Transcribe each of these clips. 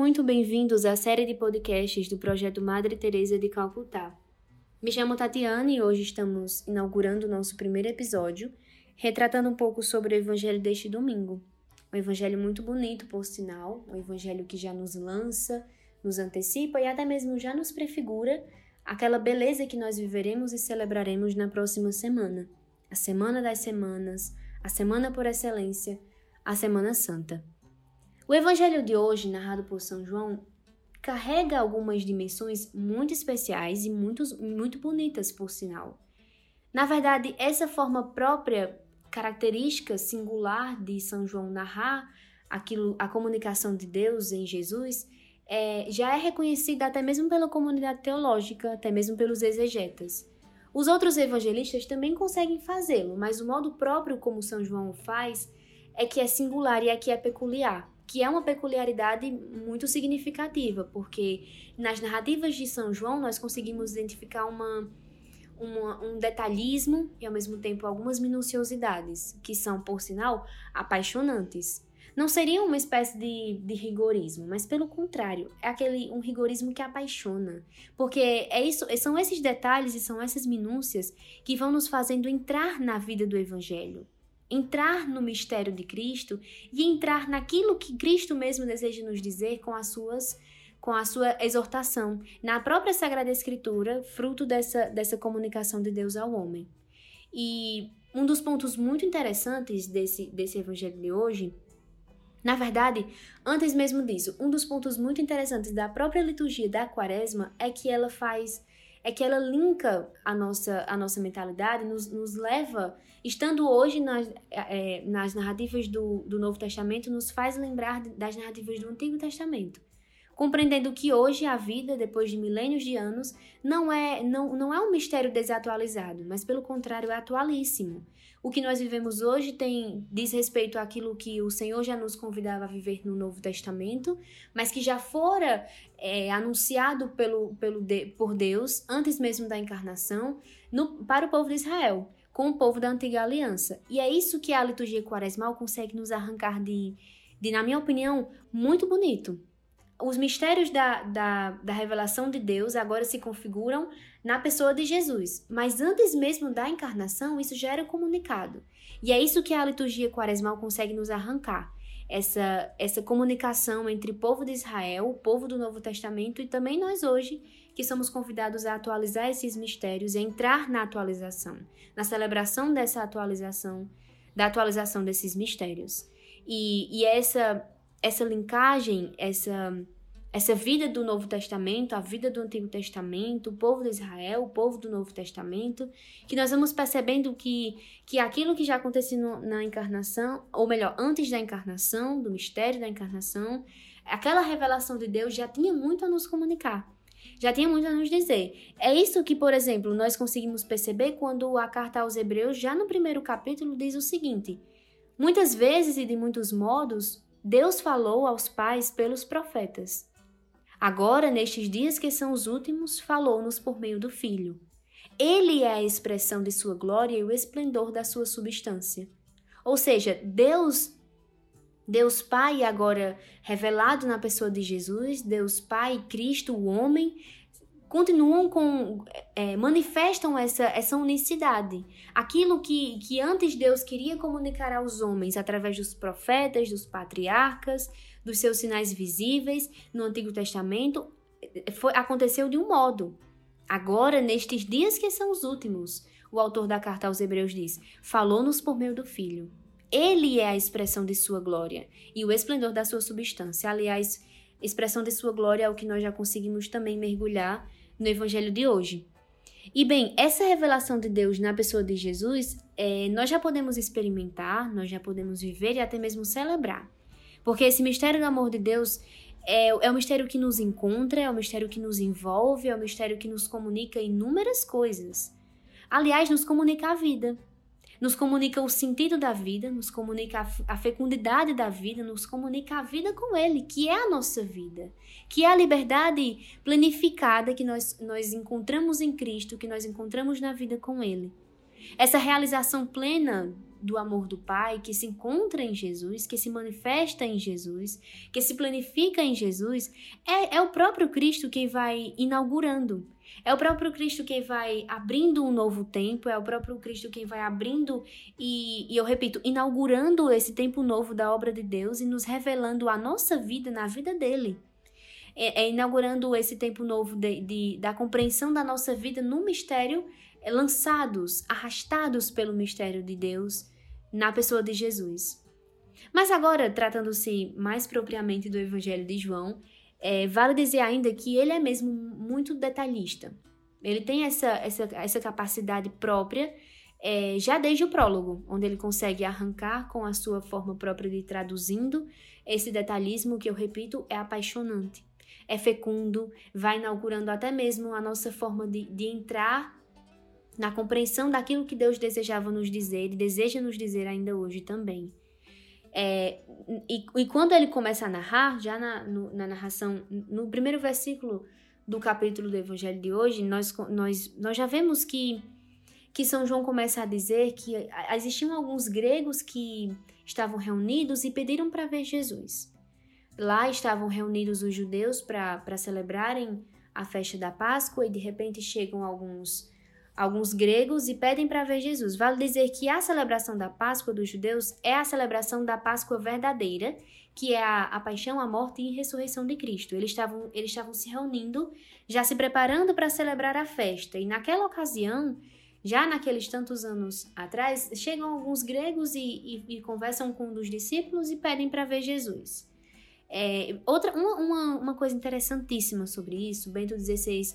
muito bem-vindos à série de podcasts do projeto Madre Teresa de Calcutá. Me chamo Tatiana e hoje estamos inaugurando o nosso primeiro episódio, retratando um pouco sobre o evangelho deste domingo. Um evangelho muito bonito, por sinal, um evangelho que já nos lança, nos antecipa e até mesmo já nos prefigura aquela beleza que nós viveremos e celebraremos na próxima semana, a Semana das Semanas, a semana por excelência, a Semana Santa. O evangelho de hoje, narrado por São João, carrega algumas dimensões muito especiais e muito, muito bonitas, por sinal. Na verdade, essa forma própria, característica singular de São João narrar aquilo, a comunicação de Deus em Jesus, é, já é reconhecida até mesmo pela comunidade teológica, até mesmo pelos exegetas. Os outros evangelistas também conseguem fazê-lo, mas o modo próprio como São João faz é que é singular e é que é peculiar, que é uma peculiaridade muito significativa, porque nas narrativas de São João nós conseguimos identificar uma, uma, um detalhismo e ao mesmo tempo algumas minuciosidades, que são, por sinal, apaixonantes não seria uma espécie de, de rigorismo, mas pelo contrário, é aquele um rigorismo que apaixona. Porque é isso, são esses detalhes e são essas minúcias que vão nos fazendo entrar na vida do Evangelho. Entrar no mistério de Cristo e entrar naquilo que Cristo mesmo deseja nos dizer com as suas com a sua exortação na própria Sagrada Escritura, fruto dessa, dessa comunicação de Deus ao homem. E um dos pontos muito interessantes desse, desse evangelho de hoje na verdade, antes mesmo disso, um dos pontos muito interessantes da própria liturgia da Quaresma é que ela faz é que ela linka a nossa, a nossa mentalidade, nos, nos leva, estando hoje nas, é, nas narrativas do, do Novo Testamento, nos faz lembrar das narrativas do Antigo Testamento compreendendo que hoje a vida, depois de milênios de anos, não é, não, não é um mistério desatualizado, mas pelo contrário, é atualíssimo. O que nós vivemos hoje tem diz respeito àquilo que o Senhor já nos convidava a viver no Novo Testamento, mas que já fora é, anunciado pelo, pelo por Deus antes mesmo da encarnação no, para o povo de Israel, com o povo da antiga aliança. E é isso que a liturgia quaresmal consegue nos arrancar de, de na minha opinião, muito bonito os mistérios da, da, da revelação de Deus agora se configuram na pessoa de Jesus, mas antes mesmo da encarnação, isso já era comunicado. E é isso que a liturgia quaresmal consegue nos arrancar. Essa, essa comunicação entre o povo de Israel, o povo do Novo Testamento e também nós hoje, que somos convidados a atualizar esses mistérios e entrar na atualização, na celebração dessa atualização, da atualização desses mistérios. E, e essa essa linkagem, essa essa vida do Novo Testamento, a vida do Antigo Testamento, o povo de Israel, o povo do Novo Testamento, que nós vamos percebendo que, que aquilo que já aconteceu na encarnação, ou melhor, antes da encarnação, do mistério da encarnação, aquela revelação de Deus já tinha muito a nos comunicar. Já tinha muito a nos dizer. É isso que, por exemplo, nós conseguimos perceber quando a carta aos Hebreus, já no primeiro capítulo, diz o seguinte: Muitas vezes e de muitos modos, Deus falou aos pais pelos profetas. Agora, nestes dias que são os últimos, falou-nos por meio do Filho. Ele é a expressão de sua glória e o esplendor da sua substância. Ou seja, Deus Deus Pai agora revelado na pessoa de Jesus, Deus Pai, Cristo, o homem, continuam com é, manifestam essa essa unicidade. Aquilo que que antes Deus queria comunicar aos homens através dos profetas dos patriarcas dos seus sinais visíveis no Antigo Testamento foi aconteceu de um modo. Agora nestes dias que são os últimos o autor da carta aos Hebreus diz falou-nos por meio do Filho ele é a expressão de sua glória e o esplendor da sua substância aliás expressão de sua glória é o que nós já conseguimos também mergulhar no Evangelho de hoje. E bem, essa revelação de Deus na pessoa de Jesus, é, nós já podemos experimentar, nós já podemos viver e até mesmo celebrar. Porque esse mistério do amor de Deus é, é um mistério que nos encontra, é um mistério que nos envolve, é um mistério que nos comunica inúmeras coisas. Aliás, nos comunica a vida nos comunica o sentido da vida, nos comunica a fecundidade da vida, nos comunica a vida com Ele, que é a nossa vida, que é a liberdade planificada que nós, nós encontramos em Cristo, que nós encontramos na vida com Ele. Essa realização plena do amor do Pai que se encontra em Jesus, que se manifesta em Jesus, que se planifica em Jesus, é, é o próprio Cristo quem vai inaugurando. É o próprio Cristo quem vai abrindo um novo tempo, é o próprio Cristo quem vai abrindo e, e, eu repito, inaugurando esse tempo novo da obra de Deus e nos revelando a nossa vida na vida dele. É, é inaugurando esse tempo novo de, de, da compreensão da nossa vida no mistério lançados, arrastados pelo mistério de Deus na pessoa de Jesus. Mas agora, tratando-se mais propriamente do Evangelho de João, é, vale dizer ainda que ele é mesmo muito detalhista. Ele tem essa, essa, essa capacidade própria é, já desde o prólogo, onde ele consegue arrancar com a sua forma própria de traduzindo esse detalhismo que eu repito é apaixonante, é fecundo, vai inaugurando até mesmo a nossa forma de, de entrar na compreensão daquilo que Deus desejava nos dizer e deseja nos dizer ainda hoje também. É, e, e, quando ele começa a narrar, já na, no, na narração, no primeiro versículo do capítulo do Evangelho de hoje, nós, nós, nós já vemos que, que São João começa a dizer que existiam alguns gregos que estavam reunidos e pediram para ver Jesus. Lá estavam reunidos os judeus para celebrarem a festa da Páscoa e de repente chegam alguns alguns gregos e pedem para ver Jesus. Vale dizer que a celebração da Páscoa dos judeus é a celebração da Páscoa verdadeira, que é a, a paixão, a morte e a ressurreição de Cristo. Eles estavam, eles estavam se reunindo, já se preparando para celebrar a festa. E naquela ocasião, já naqueles tantos anos atrás, chegam alguns gregos e, e, e conversam com um dos discípulos e pedem para ver Jesus. É, outra, uma, uma, uma coisa interessantíssima sobre isso, Bento XVI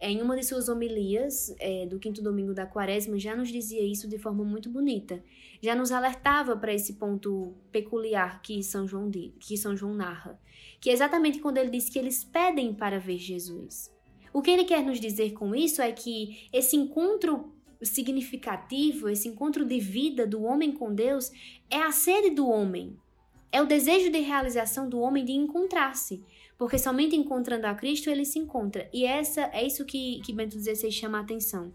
em uma de suas homilias é, do quinto domingo da quaresma, já nos dizia isso de forma muito bonita. Já nos alertava para esse ponto peculiar que São, João que São João narra, que é exatamente quando ele diz que eles pedem para ver Jesus. O que ele quer nos dizer com isso é que esse encontro significativo, esse encontro de vida do homem com Deus, é a sede do homem, é o desejo de realização do homem de encontrar-se porque somente encontrando a Cristo ele se encontra. E essa é isso que, que Bento XVI chama a atenção.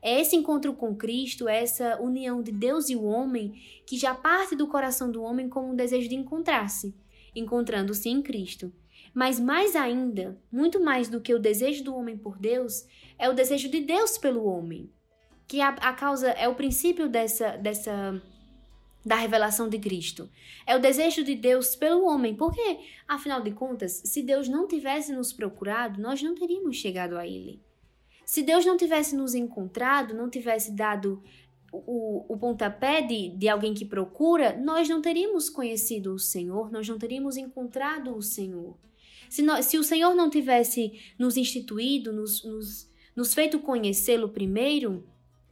É esse encontro com Cristo, é essa união de Deus e o homem, que já parte do coração do homem como um desejo de encontrar-se, encontrando-se em Cristo. Mas mais ainda, muito mais do que o desejo do homem por Deus, é o desejo de Deus pelo homem. Que a, a causa é o princípio dessa, dessa da revelação de Cristo. É o desejo de Deus pelo homem, porque, afinal de contas, se Deus não tivesse nos procurado, nós não teríamos chegado a Ele. Se Deus não tivesse nos encontrado, não tivesse dado o, o pontapé de, de alguém que procura, nós não teríamos conhecido o Senhor, nós não teríamos encontrado o Senhor. Se, nós, se o Senhor não tivesse nos instituído, nos, nos, nos feito conhecê-lo primeiro,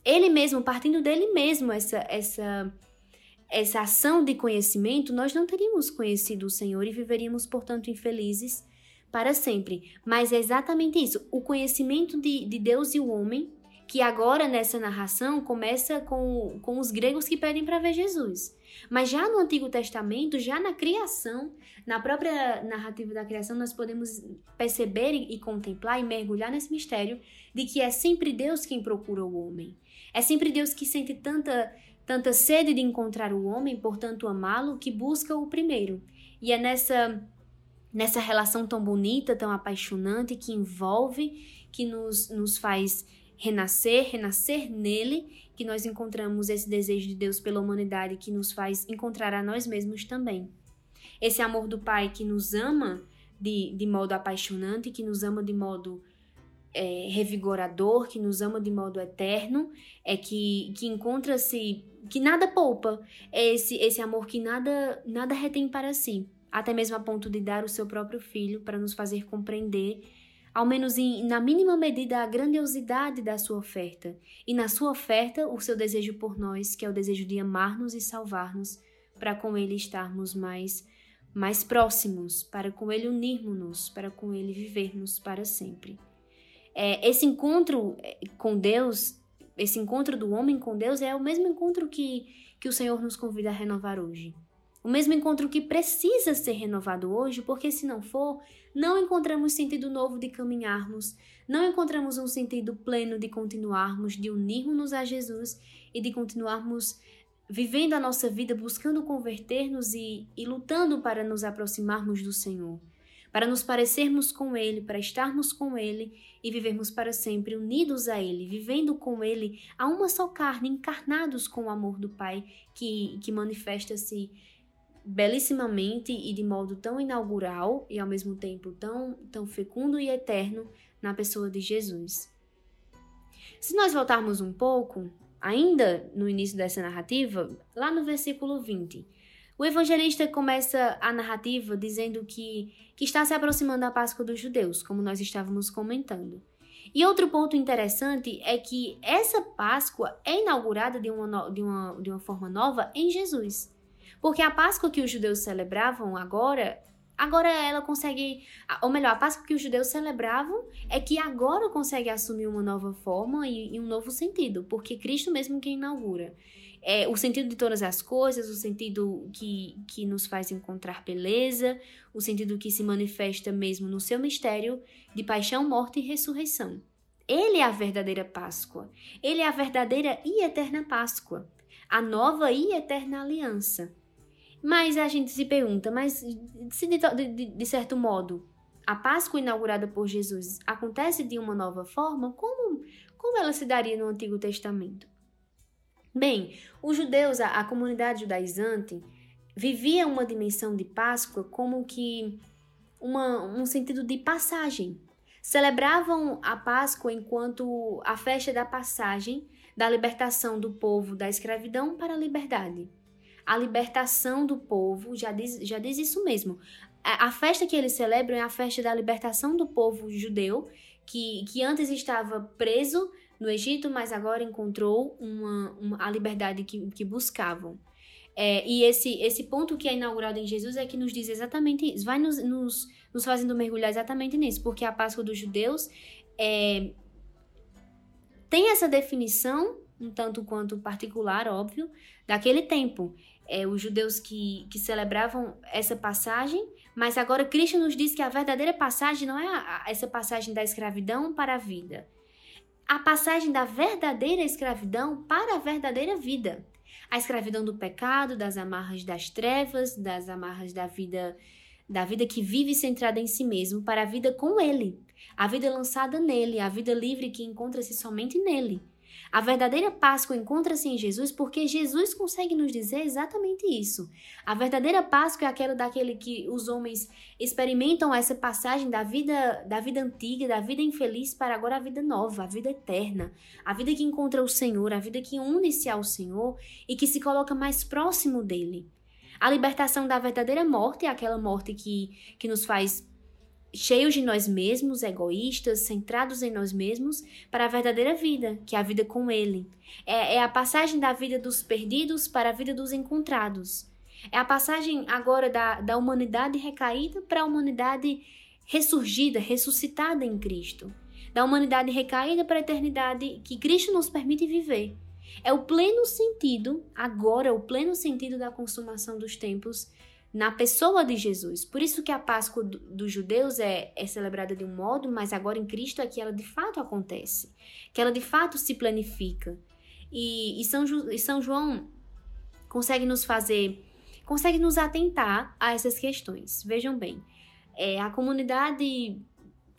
Ele mesmo, partindo dele mesmo, essa, essa essa ação de conhecimento, nós não teríamos conhecido o Senhor e viveríamos, portanto, infelizes para sempre. Mas é exatamente isso: o conhecimento de, de Deus e o homem, que agora nessa narração começa com, com os gregos que pedem para ver Jesus. Mas já no Antigo Testamento, já na criação, na própria narrativa da criação, nós podemos perceber e, contemplar e mergulhar nesse mistério de que é sempre Deus quem procura o homem. É sempre Deus que sente tanta tanta sede de encontrar o homem, portanto amá-lo, que busca o primeiro. E é nessa nessa relação tão bonita, tão apaixonante, que envolve, que nos, nos faz renascer, renascer nele, que nós encontramos esse desejo de Deus pela humanidade, que nos faz encontrar a nós mesmos também. Esse amor do Pai que nos ama de, de modo apaixonante, que nos ama de modo é, revigorador, que nos ama de modo eterno, é que, que encontra-se, que nada poupa, é esse, esse amor que nada, nada retém para si, até mesmo a ponto de dar o seu próprio filho para nos fazer compreender, ao menos em, na mínima medida, a grandiosidade da sua oferta, e na sua oferta o seu desejo por nós, que é o desejo de amar-nos e salvar-nos, para com ele estarmos mais mais próximos, para com ele unirmos-nos, para com ele vivermos para sempre. É, esse encontro é, com Deus, esse encontro do homem com Deus é o mesmo encontro que, que o Senhor nos convida a renovar hoje. O mesmo encontro que precisa ser renovado hoje, porque se não for, não encontramos sentido novo de caminharmos, não encontramos um sentido pleno de continuarmos, de unirmos-nos a Jesus e de continuarmos vivendo a nossa vida, buscando converter-nos e, e lutando para nos aproximarmos do Senhor, para nos parecermos com Ele, para estarmos com Ele e vivermos para sempre unidos a Ele, vivendo com Ele a uma só carne, encarnados com o amor do Pai que, que manifesta-se belíssimamente e de modo tão inaugural e ao mesmo tempo tão, tão fecundo e eterno na pessoa de Jesus. Se nós voltarmos um pouco, ainda no início dessa narrativa, lá no versículo 20, o evangelista começa a narrativa dizendo que, que está se aproximando da Páscoa dos judeus, como nós estávamos comentando. E outro ponto interessante é que essa Páscoa é inaugurada de uma, de uma, de uma forma nova em Jesus. Porque a Páscoa que os judeus celebravam agora, agora ela consegue, ou melhor, a Páscoa que os judeus celebravam é que agora consegue assumir uma nova forma e, e um novo sentido, porque Cristo mesmo que inaugura. É, o sentido de todas as coisas, o sentido que, que nos faz encontrar beleza, o sentido que se manifesta mesmo no seu mistério de paixão, morte e ressurreição. Ele é a verdadeira Páscoa. Ele é a verdadeira e eterna Páscoa. A nova e eterna aliança. Mas a gente se pergunta, mas se de, de, de certo modo a Páscoa inaugurada por Jesus acontece de uma nova forma, como, como ela se daria no Antigo Testamento? Bem, os judeus, a, a comunidade judaizante, vivia uma dimensão de Páscoa como que uma, um sentido de passagem. Celebravam a Páscoa enquanto a festa da passagem da libertação do povo da escravidão para a liberdade a libertação do povo, já diz, já diz isso mesmo. A, a festa que eles celebram é a festa da libertação do povo judeu, que, que antes estava preso no Egito, mas agora encontrou uma, uma a liberdade que, que buscavam. É, e esse, esse ponto que é inaugurado em Jesus é que nos diz exatamente isso, vai nos, nos, nos fazendo mergulhar exatamente nisso, porque a Páscoa dos judeus é, tem essa definição, um tanto quanto particular, óbvio, daquele tempo é, os judeus que, que celebravam essa passagem, mas agora Cristo nos diz que a verdadeira passagem não é a, a, essa passagem da escravidão para a vida. A passagem da verdadeira escravidão para a verdadeira vida. A escravidão do pecado, das amarras das trevas, das amarras da vida da vida que vive centrada em si mesmo para a vida com ele, a vida lançada nele, a vida livre que encontra-se somente nele. A verdadeira Páscoa encontra-se em Jesus porque Jesus consegue nos dizer exatamente isso. A verdadeira Páscoa é aquela daquele que os homens experimentam essa passagem da vida da vida antiga, da vida infeliz para agora a vida nova, a vida eterna, a vida que encontra o Senhor, a vida que une-se ao Senhor e que se coloca mais próximo dele. A libertação da verdadeira morte é aquela morte que, que nos faz cheios de nós mesmos, egoístas, centrados em nós mesmos, para a verdadeira vida, que é a vida com Ele. É, é, a passagem da vida dos perdidos para a vida dos encontrados. É a passagem agora da, da humanidade recaída para a humanidade ressurgida, ressuscitada em Cristo. Da humanidade recaída para a eternidade que Cristo nos permite viver. É o pleno sentido, agora, o pleno sentido da consumação dos tempos na pessoa de Jesus. Por isso que a Páscoa do, dos judeus é, é celebrada de um modo, mas agora em Cristo é que ela de fato acontece, que ela de fato se planifica. E, e, São, e São João consegue nos fazer, consegue nos atentar a essas questões. Vejam bem, é, a comunidade,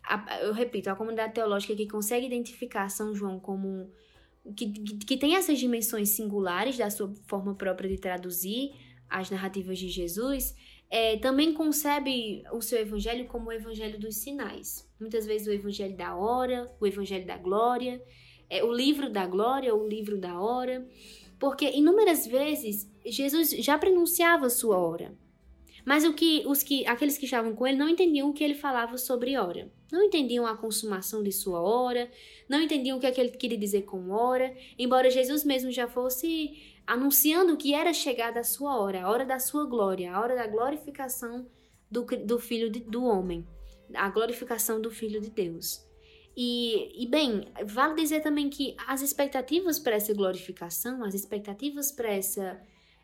a, eu repito, a comunidade teológica que consegue identificar São João como que, que, que tem essas dimensões singulares da sua forma própria de traduzir as narrativas de Jesus, é, também concebe o seu evangelho como o evangelho dos sinais. Muitas vezes o evangelho da hora, o evangelho da glória, é, o livro da glória, o livro da hora, porque inúmeras vezes Jesus já pronunciava sua hora. Mas o que os que aqueles que estavam com ele não entendiam o que ele falava sobre hora. Não entendiam a consumação de sua hora, não entendiam o que, é que ele queria dizer com hora, embora Jesus mesmo já fosse anunciando que era chegada a sua hora, a hora da sua glória, a hora da glorificação do, do Filho de, do homem, a glorificação do Filho de Deus. E, e, bem, vale dizer também que as expectativas para essa glorificação, as expectativas para essa,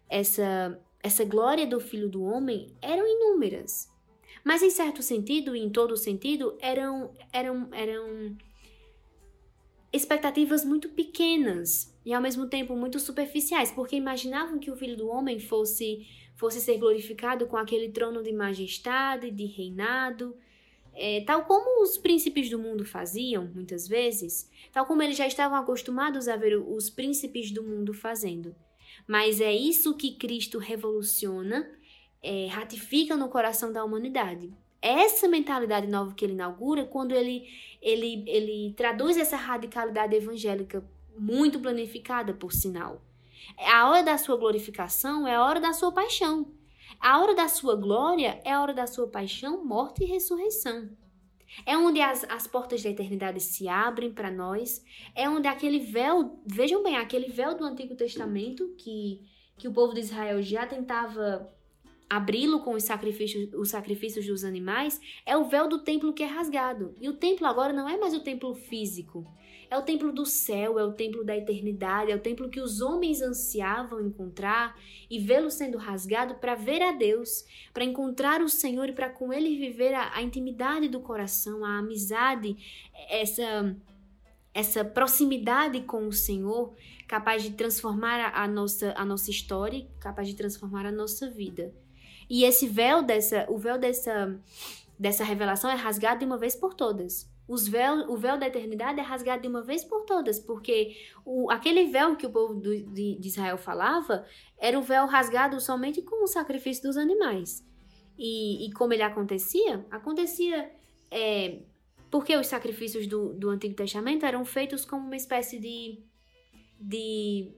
essa, essa glória do Filho do Homem eram inúmeras. Mas em certo sentido, e em todo sentido, eram, eram, eram expectativas muito pequenas e ao mesmo tempo muito superficiais, porque imaginavam que o filho do homem fosse fosse ser glorificado com aquele trono de majestade, de reinado, é, tal como os príncipes do mundo faziam, muitas vezes, tal como eles já estavam acostumados a ver os príncipes do mundo fazendo. Mas é isso que Cristo revoluciona, é, ratifica no coração da humanidade. Essa mentalidade nova que ele inaugura, quando ele, ele, ele traduz essa radicalidade evangélica muito planificada, por sinal. A hora da sua glorificação é a hora da sua paixão. A hora da sua glória é a hora da sua paixão, morte e ressurreição. É onde as, as portas da eternidade se abrem para nós. É onde aquele véu, vejam bem, aquele véu do Antigo Testamento que, que o povo de Israel já tentava abri-lo com os sacrifícios, os sacrifícios dos animais, é o véu do templo que é rasgado. E o templo agora não é mais o templo físico. É o templo do céu, é o templo da eternidade, é o templo que os homens ansiavam encontrar e vê-lo sendo rasgado para ver a Deus, para encontrar o Senhor e para com ele viver a, a intimidade do coração, a amizade, essa essa proximidade com o Senhor, capaz de transformar a, nossa, a nossa história, capaz de transformar a nossa vida. E esse véu dessa, o véu dessa, dessa revelação é rasgado de uma vez por todas. Os véu, o véu da eternidade é rasgado de uma vez por todas, porque o, aquele véu que o povo do, de, de Israel falava era o véu rasgado somente com o sacrifício dos animais. E, e como ele acontecia? Acontecia é, porque os sacrifícios do, do Antigo Testamento eram feitos como uma espécie de, de,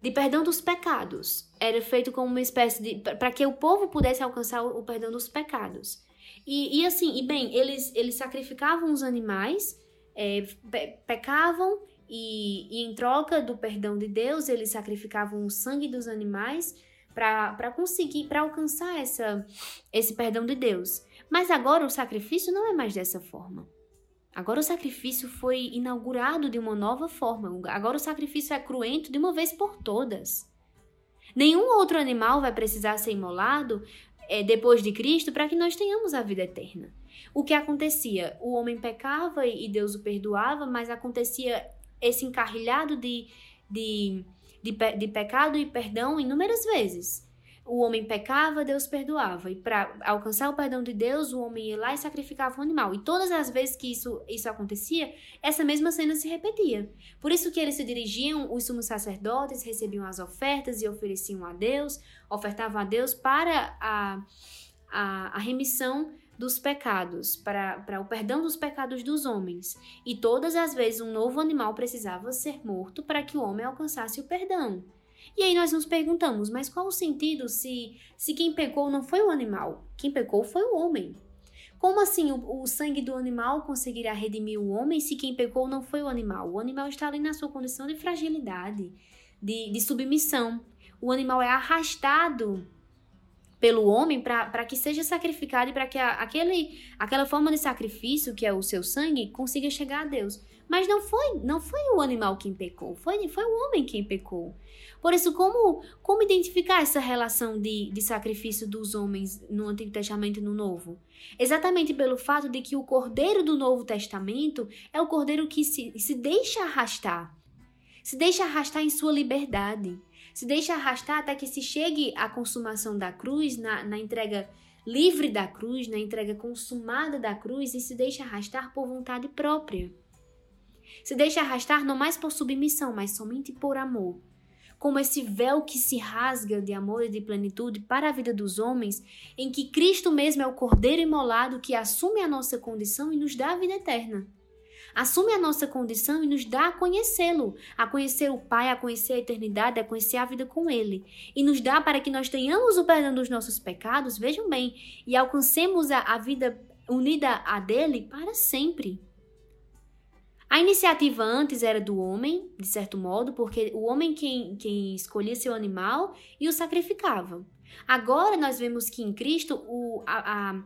de perdão dos pecados. Era feito como uma espécie de. para que o povo pudesse alcançar o, perdão dos pecados. E, e assim, e bem, eles, eles sacrificavam os animais, é, pe pecavam, e, e em troca do perdão de Deus, eles sacrificavam o sangue dos animais para conseguir, para alcançar essa, esse perdão de Deus. Mas agora o sacrifício não é mais dessa forma. Agora o sacrifício foi inaugurado de uma nova forma. Agora o sacrifício é cruento de uma vez por todas. Nenhum outro animal vai precisar ser imolado é, depois de Cristo para que nós tenhamos a vida eterna. O que acontecia? O homem pecava e Deus o perdoava, mas acontecia esse encarrilhado de, de, de, de pecado e perdão inúmeras vezes o homem pecava, Deus perdoava. E para alcançar o perdão de Deus, o homem ia lá e sacrificava um animal. E todas as vezes que isso, isso acontecia, essa mesma cena se repetia. Por isso que eles se dirigiam, os sumos sacerdotes recebiam as ofertas e ofereciam a Deus, ofertavam a Deus para a, a, a remissão dos pecados, para, para o perdão dos pecados dos homens. E todas as vezes um novo animal precisava ser morto para que o homem alcançasse o perdão. E aí nós nos perguntamos, mas qual o sentido se, se quem pecou não foi o animal? Quem pecou foi o homem. Como assim o, o, sangue do animal conseguirá redimir o homem se quem pecou não foi o animal? O animal está ali na sua condição de fragilidade, de, de submissão. O animal é arrastado pelo homem para que seja sacrificado e para que a, aquele, aquela forma de sacrifício, que é o seu sangue, consiga chegar a Deus. Mas não foi, não foi o animal quem pecou, foi, foi o homem quem pecou. Por isso, como, como identificar essa relação de, de sacrifício dos homens no Antigo Testamento e no Novo? Exatamente pelo fato de que o cordeiro do Novo Testamento é o cordeiro que se, se deixa arrastar, se deixa arrastar em sua liberdade, se deixa arrastar até que se chegue à consumação da cruz, na, na entrega livre da cruz, na entrega consumada da cruz e se deixa arrastar por vontade própria. Se deixa arrastar não mais por submissão, mas somente por amor. Como esse véu que se rasga de amor e de plenitude para a vida dos homens, em que Cristo mesmo é o Cordeiro imolado que assume a nossa condição e nos dá a vida eterna. Assume a nossa condição e nos dá a conhecê-lo, a conhecer o Pai, a conhecer a eternidade, a conhecer a vida com Ele. E nos dá para que nós tenhamos o perdão dos nossos pecados, vejam bem, e alcancemos a, a vida unida a dele para sempre. A iniciativa antes era do homem, de certo modo, porque o homem quem, quem escolhia seu animal e o sacrificava. Agora nós vemos que em Cristo o, a, a,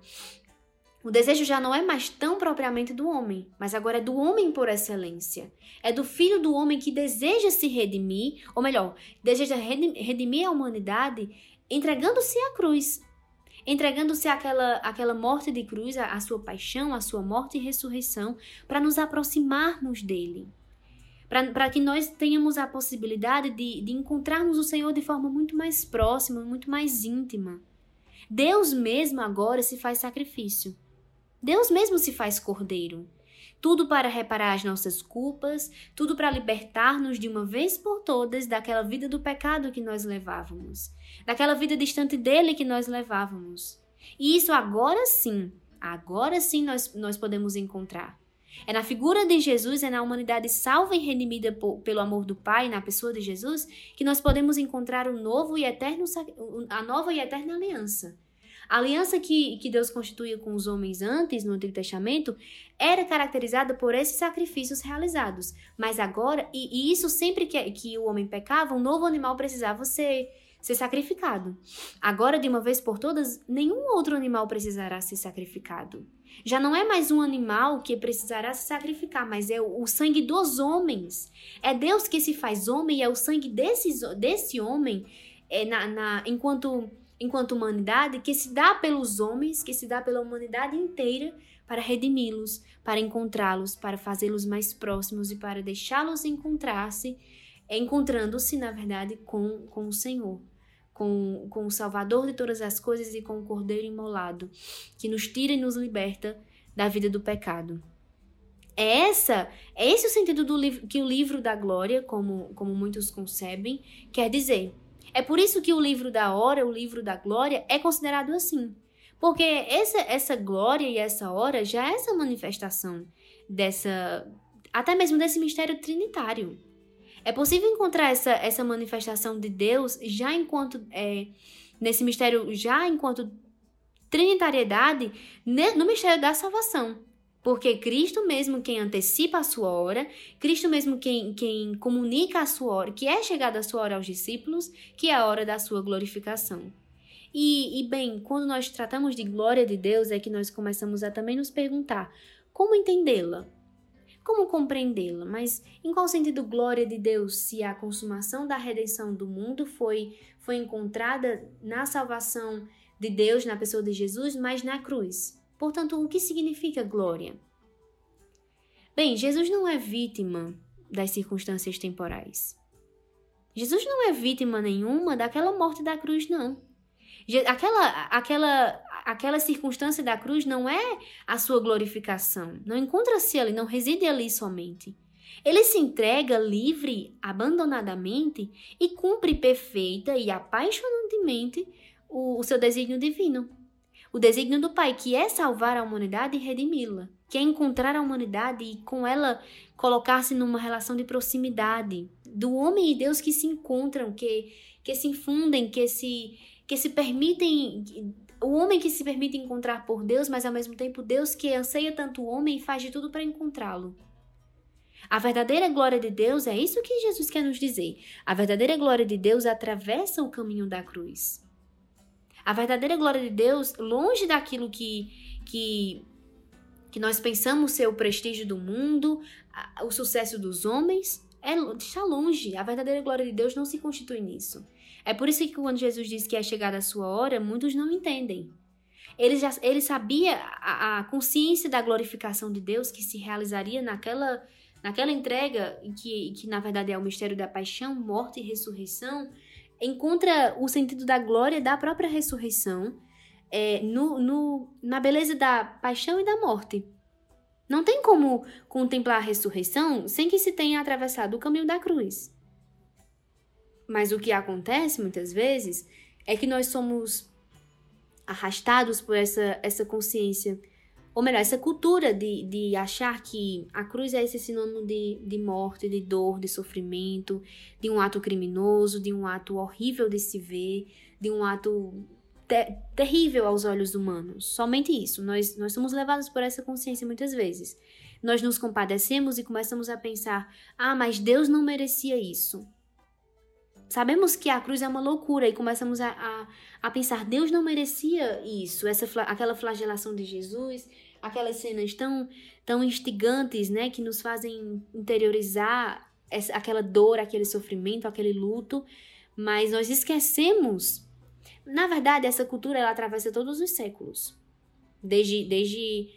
o desejo já não é mais tão propriamente do homem, mas agora é do homem por excelência. É do filho do homem que deseja se redimir, ou melhor, deseja redimir a humanidade entregando-se à cruz. Entregando-se àquela, àquela morte de cruz, à, sua paixão, à sua morte e ressurreição, para nos aproximarmos dele. Para que nós tenhamos a possibilidade de, de encontrarmos o Senhor de forma muito mais próxima, muito mais íntima. Deus mesmo agora se faz sacrifício. Deus mesmo se faz cordeiro. Tudo para reparar as nossas culpas, tudo para libertar-nos de uma vez por todas daquela vida do pecado que nós levávamos, daquela vida distante dele que nós levávamos. E isso agora sim, agora sim nós, nós podemos encontrar. É na figura de Jesus, é na humanidade salva e redimida por, pelo amor do Pai, na pessoa de Jesus, que nós podemos encontrar o novo e eterno, a nova e eterna aliança. A aliança que, que Deus constituía com os homens antes, no Antigo Testamento, era caracterizada por esses sacrifícios realizados. Mas agora, e, e isso sempre que, que o homem pecava, um novo animal precisava ser, ser sacrificado. Agora, de uma vez por todas, nenhum outro animal precisará ser sacrificado. Já não é mais um animal que precisará se sacrificar, mas é o, o sangue dos homens. É Deus que se faz homem e é o sangue desses, desse homem é, na, na, enquanto enquanto humanidade, que se dá pelos homens, que se dá pela humanidade inteira para redimi-los, para encontrá-los, para fazê-los mais próximos e para deixá-los encontrar-se, encontrando-se, na verdade, com, com o Senhor, com, com o Salvador de todas as coisas e com o Cordeiro imolado, que nos tira e nos liberta da vida do pecado. É essa, é esse o sentido do livro que o livro da glória, como, como muitos concebem, quer dizer. É por isso que o livro da hora, o livro da glória, é considerado assim. Porque essa, essa glória e essa hora já é essa manifestação dessa. até mesmo desse mistério trinitário. É possível encontrar essa, essa manifestação de Deus já enquanto. É, nesse mistério, já enquanto trinitariedade, no mistério da salvação. Porque Cristo mesmo quem antecipa a sua hora, Cristo mesmo quem, quem comunica a sua hora, que é chegada a sua hora aos discípulos, que é a hora da sua glorificação. E, e bem, quando nós tratamos de glória de Deus, é que nós começamos a também nos perguntar como entendê-la, como compreendê-la, mas em qual sentido glória de Deus se a consumação da redenção do mundo foi, foi encontrada na salvação de Deus, na pessoa de Jesus, mas na cruz? Portanto, o que significa glória? Bem, Jesus não é vítima das circunstâncias temporais. Jesus não é vítima nenhuma daquela morte da cruz, não. Aquela, aquela, aquela circunstância da cruz não é a sua glorificação. Não encontra-se ali, não reside ali somente. Ele se entrega livre, abandonadamente e cumpre perfeita e apaixonantemente o, o seu desígnio divino o desígnio do Pai, que é salvar a humanidade e redimi-la, que é encontrar a humanidade e com ela colocar-se numa relação de proximidade do homem e Deus que se encontram, que, que se infundem, que se, que se permitem. O homem que se permite encontrar por Deus, mas ao mesmo tempo Deus que anseia tanto o homem e faz de tudo para encontrá-lo. A verdadeira glória de Deus é isso que Jesus quer nos dizer. A verdadeira glória de Deus atravessa o caminho da cruz. A verdadeira glória de Deus, longe daquilo que, que, que nós pensamos ser o prestígio do mundo, o sucesso dos homens, é, está longe. A verdadeira glória de Deus não se constitui nisso. É por isso que quando Jesus diz que é chegada a sua hora, muitos não entendem. Ele, já, ele sabia a, a consciência da glorificação de Deus que se realizaria naquela, naquela entrega, que, que na verdade é o mistério da paixão, morte e ressurreição, encontra o sentido da glória da própria ressurreição é, no, no, na beleza da paixão e da morte. Não tem como contemplar a ressurreição sem que se tenha atravessado o caminho da cruz. Mas o que acontece muitas vezes é que nós somos arrastados por essa, essa consciência ou melhor, essa cultura de, de achar que a cruz é esse sinônimo de, de morte, de dor, de sofrimento, de um ato criminoso, de um ato horrível de se ver, de um ato ter, terrível aos olhos humanos. Somente isso. Nós, nós somos levados por essa consciência muitas vezes. Nós nos compadecemos e começamos a pensar: ah, mas Deus não merecia isso. Sabemos que a cruz é uma loucura e começamos a, a, a pensar: Deus não merecia isso, essa, aquela flagelação de Jesus, aquelas cenas tão, tão instigantes, né, que nos fazem interiorizar essa, aquela dor, aquele sofrimento, aquele luto, mas nós esquecemos Na verdade, essa cultura ela atravessa todos os séculos. Desde, desde,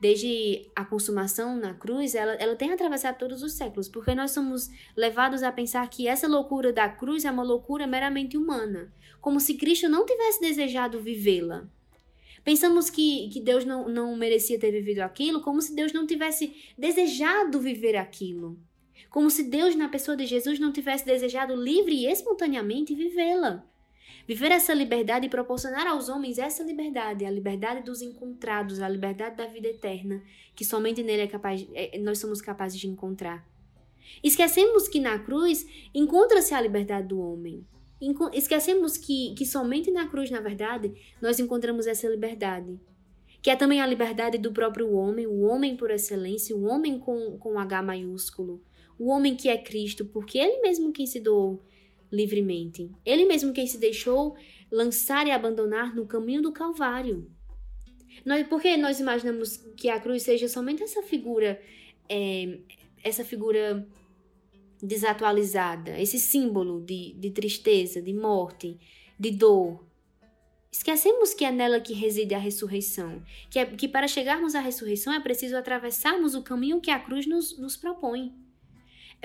desde a consumação na cruz, ela, ela tem atravessado todos os séculos, porque nós somos levados a pensar que essa loucura da cruz é uma loucura meramente humana, como se Cristo não tivesse desejado vivê-la. Pensamos que, que Deus não, não merecia ter vivido aquilo, como se Deus não tivesse desejado viver aquilo. Como se Deus, na pessoa de Jesus, não tivesse desejado livre e espontaneamente vivê-la. Viver essa liberdade e proporcionar aos homens essa liberdade, a liberdade dos encontrados, a liberdade da vida eterna, que somente nele é capaz, é, nós somos capazes de encontrar. Esquecemos que na cruz encontra-se a liberdade do homem. Esquecemos que, que somente na cruz, na verdade, nós encontramos essa liberdade. Que é também a liberdade do próprio homem, o homem por excelência, o homem com, com H maiúsculo, o homem que é Cristo, porque ele mesmo quem se doou livremente. Ele mesmo quem se deixou lançar e abandonar no caminho do Calvário. Nós, porque nós imaginamos que a cruz seja somente essa figura, é, essa figura desatualizada, esse símbolo de, de tristeza, de morte, de dor. Esquecemos que é nela que reside a ressurreição, que, é, que para chegarmos à ressurreição é preciso atravessarmos o caminho que a cruz nos, nos propõe.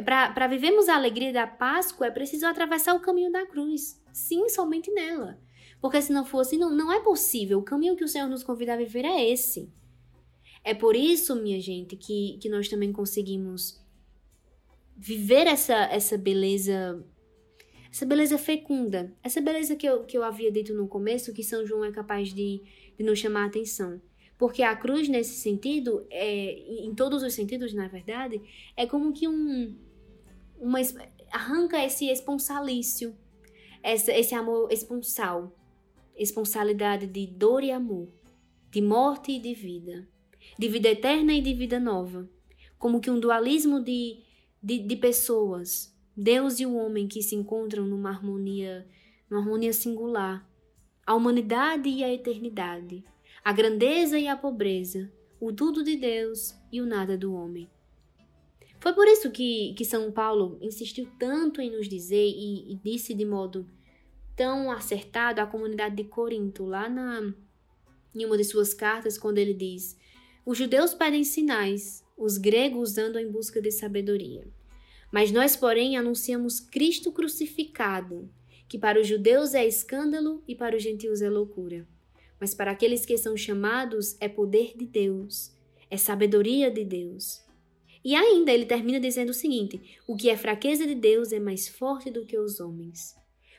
Para vivermos a alegria da Páscoa é preciso atravessar o caminho da cruz. Sim, somente nela. Porque se não fosse, não, não é possível. O caminho que o Senhor nos convida a viver é esse. É por isso, minha gente, que, que nós também conseguimos viver essa, essa beleza essa beleza fecunda, essa beleza que eu, que eu havia dito no começo, que São João é capaz de, de nos chamar a atenção. Porque a cruz, nesse sentido, é, em todos os sentidos, na verdade, é como que um. Uma, arranca esse esponsalício, essa, esse amor esponsal, esponsalidade de dor e amor, de morte e de vida, de vida eterna e de vida nova. Como que um dualismo de de, de pessoas, Deus e o homem que se encontram numa harmonia, numa harmonia singular, a humanidade e a eternidade, a grandeza e a pobreza, o tudo de Deus e o nada do homem. Foi por isso que, que São Paulo insistiu tanto em nos dizer e, e disse de modo tão acertado à comunidade de Corinto, lá na, em uma de suas cartas, quando ele diz: Os judeus pedem sinais, os gregos andam em busca de sabedoria. Mas nós, porém, anunciamos Cristo crucificado, que para os judeus é escândalo e para os gentios é loucura. Mas para aqueles que são chamados é poder de Deus, é sabedoria de Deus. E ainda ele termina dizendo o seguinte: o que é fraqueza de Deus é mais forte do que os homens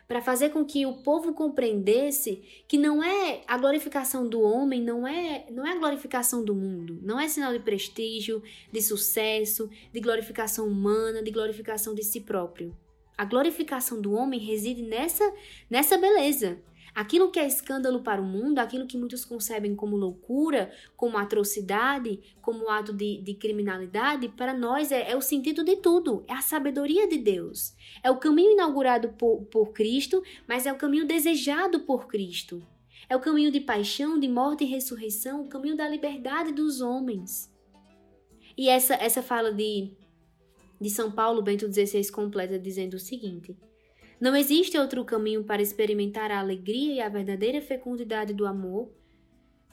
para fazer com que o povo compreendesse que não é a glorificação do homem, não é, não é a glorificação do mundo, não é sinal de prestígio, de sucesso, de glorificação humana, de glorificação de si próprio. A glorificação do homem reside nessa nessa beleza, Aquilo que é escândalo para o mundo, aquilo que muitos concebem como loucura, como atrocidade, como ato de, de criminalidade, para nós é, é, o sentido de tudo, é a sabedoria de Deus. É o caminho inaugurado por, por Cristo, mas é o caminho desejado por Cristo. É o caminho de paixão, de morte e ressurreição, o caminho da liberdade dos homens. E essa, essa fala de, de São Paulo, Bento XVI, completa dizendo o seguinte: não existe outro caminho para experimentar a alegria e a verdadeira fecundidade do amor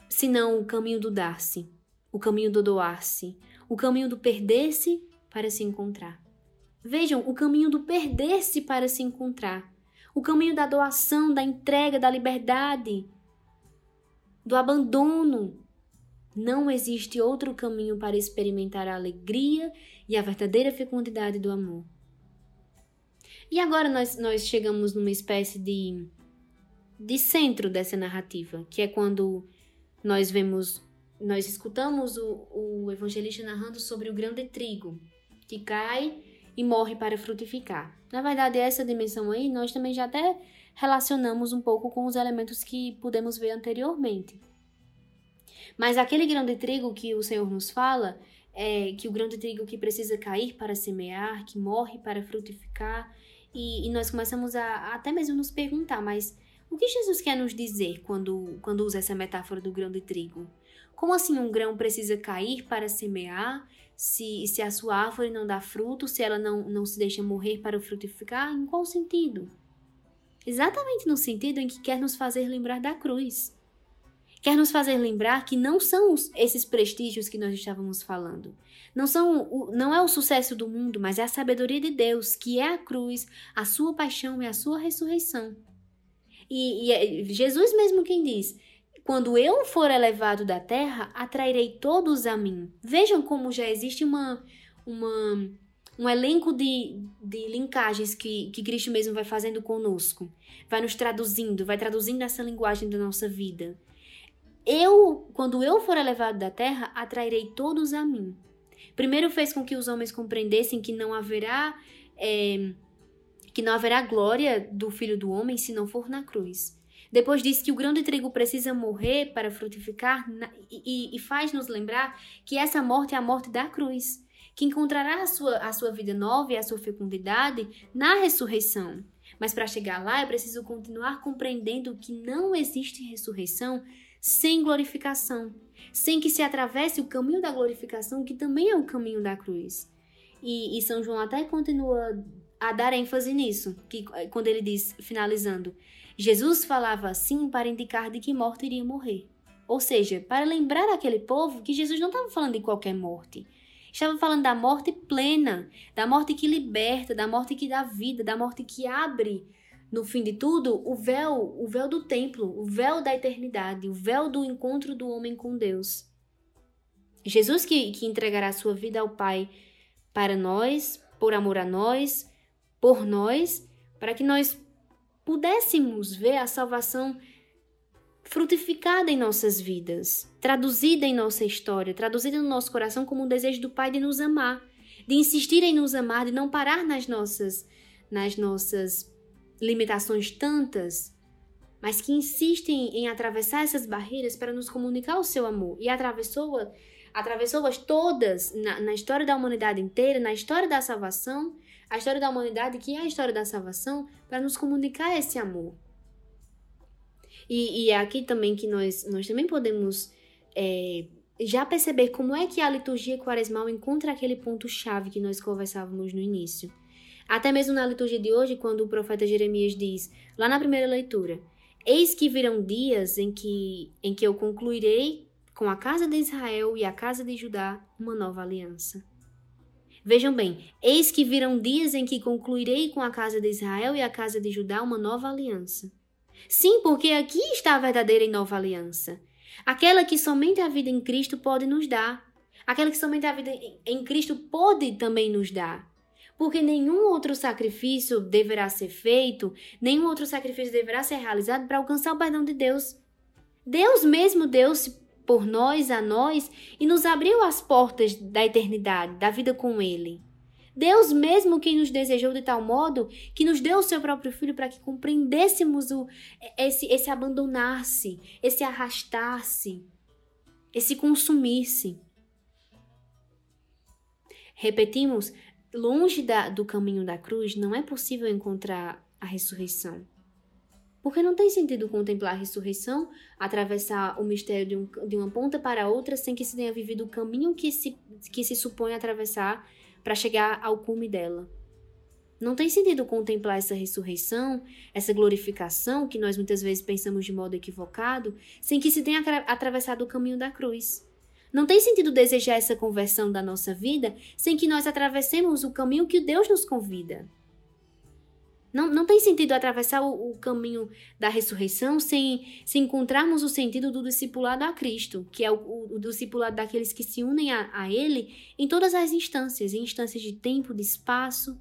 senão o caminho do dar-se, o caminho do doar-se, o caminho do perder-se para se encontrar. Vejam, o caminho do perder-se para se encontrar, o caminho da doação, da entrega, da liberdade, do abandono. Não existe outro caminho para experimentar a alegria e a verdadeira fecundidade do amor. E agora nós, nós chegamos numa espécie de, de centro dessa narrativa, que é quando nós vemos, nós escutamos o, o evangelista narrando sobre o grão de trigo, que cai e morre para frutificar. Na verdade, essa dimensão aí nós também já até relacionamos um pouco com os elementos que pudemos ver anteriormente. Mas aquele grão de trigo que o Senhor nos fala é que o grão de trigo que precisa cair para semear, que morre para frutificar, e, e nós começamos a, a, até mesmo nos perguntar, mas o que Jesus quer nos dizer quando, quando usa essa metáfora do grão de trigo? Como assim um grão precisa cair para semear? Se, se a sua árvore não dá fruto, se ela não, não se deixa morrer para frutificar, em qual sentido? Exatamente no sentido em que quer nos fazer lembrar da cruz. Quer nos fazer lembrar que não são esses prestígios que nós estávamos falando. Não, são, não é o sucesso do mundo, mas é a sabedoria de Deus, que é a cruz, a sua paixão e a sua ressurreição. E, e é Jesus mesmo quem diz: quando eu for elevado da terra, atrairei todos a mim. Vejam como já existe uma, uma um elenco de, de linkagens que, que Cristo mesmo vai fazendo conosco, vai nos traduzindo, vai traduzindo essa linguagem da nossa vida. Eu, quando eu for elevado da terra, atrairei todos a mim. Primeiro fez com que os homens compreendessem que não haverá é, que não haverá glória do Filho do Homem se não for na cruz. Depois disse que o grão de trigo precisa morrer para frutificar e, e faz nos lembrar que essa morte é a morte da cruz que encontrará a sua, a sua vida nova e a sua fecundidade na ressurreição. Mas para chegar lá é preciso continuar compreendendo que não existe ressurreição sem glorificação, sem que se atravesse o caminho da glorificação, que também é o caminho da cruz. E, e São João até continua a dar ênfase nisso, que quando ele diz, finalizando, Jesus falava assim para indicar de que morte iria morrer. Ou seja, para lembrar aquele povo que Jesus não estava falando de qualquer morte. Estava falando da morte plena, da morte que liberta, da morte que dá vida, da morte que abre, no fim de tudo, o véu, o véu do templo, o véu da eternidade, o véu do encontro do homem com Deus. Jesus que, que entregará sua vida ao Pai para nós, por amor a nós, por nós, para que nós pudéssemos ver a salvação frutificada em nossas vidas, traduzida em nossa história, traduzida no nosso coração como um desejo do Pai de nos amar, de insistir em nos amar, de não parar nas nossas nas nossas limitações tantas, mas que insistem em atravessar essas barreiras para nos comunicar o seu amor e atravessou atravessou-as todas na, na história da humanidade inteira, na história da salvação, a história da humanidade que é a história da salvação, para nos comunicar esse amor. E, e é aqui também que nós, nós também podemos é, já perceber como é que a liturgia quaresmal encontra aquele ponto-chave que nós conversávamos no início. Até mesmo na liturgia de hoje, quando o profeta Jeremias diz, lá na primeira leitura, Eis que virão dias em que, em que eu concluirei com a casa de Israel e a casa de Judá uma nova aliança. Vejam bem, eis que virão dias em que concluirei com a casa de Israel e a casa de Judá uma nova aliança. Sim, porque aqui está a verdadeira e nova aliança. Aquela que somente a vida em Cristo pode nos dar. Aquela que somente a vida em Cristo pode também nos dar. Porque nenhum outro sacrifício deverá ser feito, nenhum outro sacrifício deverá ser realizado para alcançar o perdão de Deus. Deus mesmo deu-se por nós, a nós, e nos abriu as portas da eternidade, da vida com Ele. Deus mesmo quem nos desejou de tal modo que nos deu o seu próprio filho para que compreendêssemos o, esse, esse abandonar-se, esse arrastar-se, esse consumir-se. Repetimos, longe da, do caminho da cruz não é possível encontrar a ressurreição. Porque não tem sentido contemplar a ressurreição, atravessar o mistério de, um, de uma ponta para outra sem que se tenha vivido o caminho que se, que se supõe atravessar para chegar ao cume dela. Não tem sentido contemplar essa ressurreição, essa glorificação que nós muitas vezes pensamos de modo equivocado, sem que se tenha atravessado o caminho da cruz. Não tem sentido desejar essa conversão da nossa vida sem que nós atravessemos o caminho que Deus nos convida. Não, não tem sentido atravessar o, o, caminho da ressurreição sem, sem encontrarmos o sentido do discipulado a Cristo, que é o, o, o discipulado daqueles que se unem a, a Ele em todas as instâncias, em instâncias de tempo, de espaço.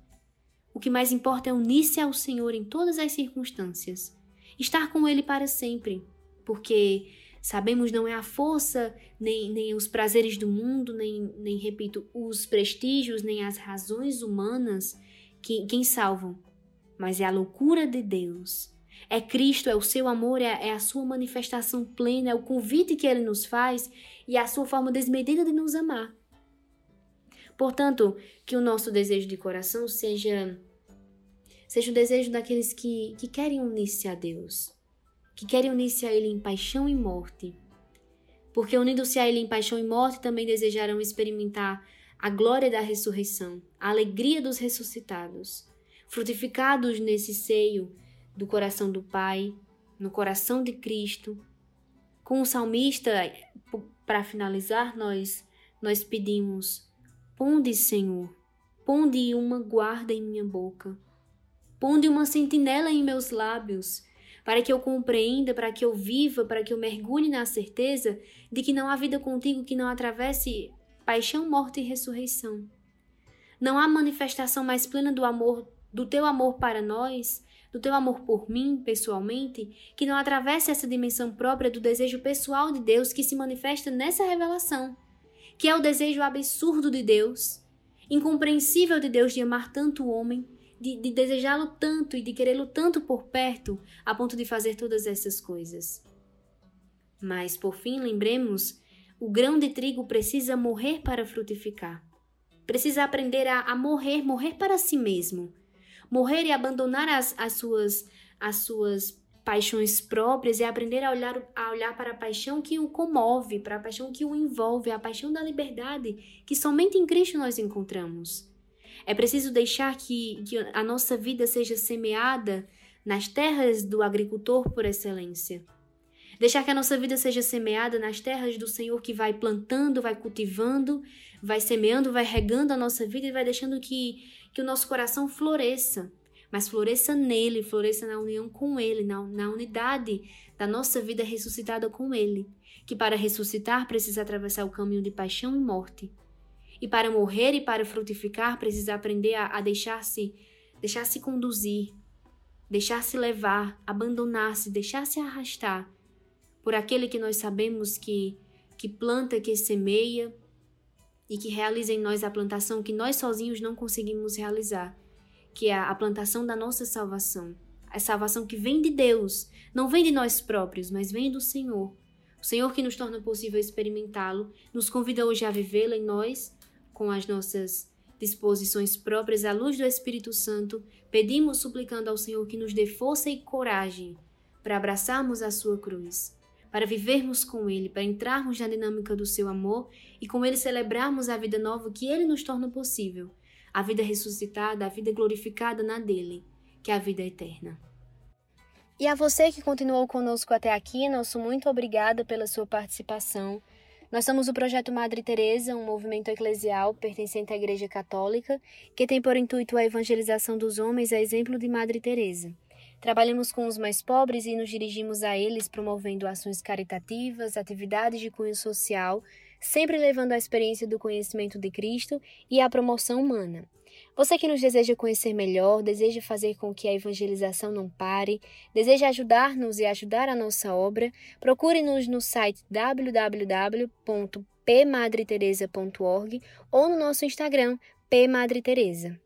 O que mais importa é unir-se ao Senhor em todas as circunstâncias, estar com Ele para sempre, porque sabemos não é a força, nem, nem os prazeres do mundo, nem, nem, repito, os prestígios, nem as razões humanas que, quem salvam, mas é a loucura de Deus. É Cristo, é o seu amor, é, é a sua manifestação plena, é o convite que ele nos faz e é a sua forma desmedida de nos amar. Portanto, que o nosso desejo de coração seja seja o desejo daqueles que, que querem unir-se a Deus, que querem unir-se a Ele em paixão e morte. Porque unindo-se a Ele em paixão e morte, também desejarão experimentar a glória da ressurreição, a alegria dos ressuscitados frutificados nesse seio do coração do Pai, no coração de Cristo. Com o salmista, para finalizar, nós nós pedimos: Ponde, Senhor, ponde uma guarda em minha boca, ponde uma sentinela em meus lábios, para que eu compreenda, para que eu viva, para que eu mergulhe na certeza de que não há vida contigo que não atravesse paixão, morte e ressurreição. Não há manifestação mais plena do amor, do teu amor para nós, do teu amor por mim, pessoalmente, que não atravesse essa dimensão própria do desejo pessoal de Deus que se manifesta nessa revelação, que é o desejo absurdo de Deus, incompreensível de Deus de amar tanto o homem, de, de desejá-lo tanto e de querê-lo tanto por perto, a ponto de fazer todas essas coisas. Mas, por fim, lembremos o grão de trigo precisa morrer para frutificar. Precisa aprender a, a morrer, morrer para si mesmo. Morrer e abandonar as, as, suas, as suas paixões próprias e aprender a olhar, a olhar para a paixão que o comove, para a paixão que o envolve, a paixão da liberdade que somente em Cristo nós encontramos. É preciso deixar que, que a nossa vida seja semeada nas terras do agricultor por excelência. Deixar que a nossa vida seja semeada nas terras do Senhor que vai plantando, vai cultivando, vai semeando, vai regando a nossa vida e vai deixando que, que o nosso coração floresça. Mas floresça nele, floresça na união com ele, na, na unidade da nossa vida ressuscitada com ele. Que para ressuscitar precisa atravessar o caminho de paixão e morte. E para morrer e para frutificar precisa aprender a, a deixar-se deixar-se conduzir, deixar-se levar, abandonar-se, deixar-se arrastar por aquele que nós sabemos que, que planta, que semeia e que realiza em nós a plantação que nós sozinhos não conseguimos realizar, que é a plantação da nossa salvação. A salvação que vem de Deus, não vem de nós próprios, mas vem do Senhor. O Senhor que nos torna possível experimentá-lo, nos convida hoje a vivê-lo em nós, com as nossas disposições próprias à luz do Espírito Santo, pedimos suplicando ao Senhor que nos dê força e coragem para abraçarmos a sua cruz para vivermos com Ele, para entrarmos na dinâmica do seu amor e com Ele celebrarmos a vida nova que Ele nos torna possível, a vida ressuscitada, a vida glorificada na dele, que é a vida eterna. E a você que continuou conosco até aqui, nosso muito obrigada pela sua participação. Nós somos o Projeto Madre Teresa, um movimento eclesial pertencente à Igreja Católica, que tem por intuito a evangelização dos homens a exemplo de Madre Teresa. Trabalhamos com os mais pobres e nos dirigimos a eles promovendo ações caritativas, atividades de cunho social, sempre levando a experiência do conhecimento de Cristo e a promoção humana. Você que nos deseja conhecer melhor, deseja fazer com que a evangelização não pare, deseja ajudar-nos e ajudar a nossa obra, procure-nos no site www.pmadreteresa.org ou no nosso Instagram, pmadreteresa.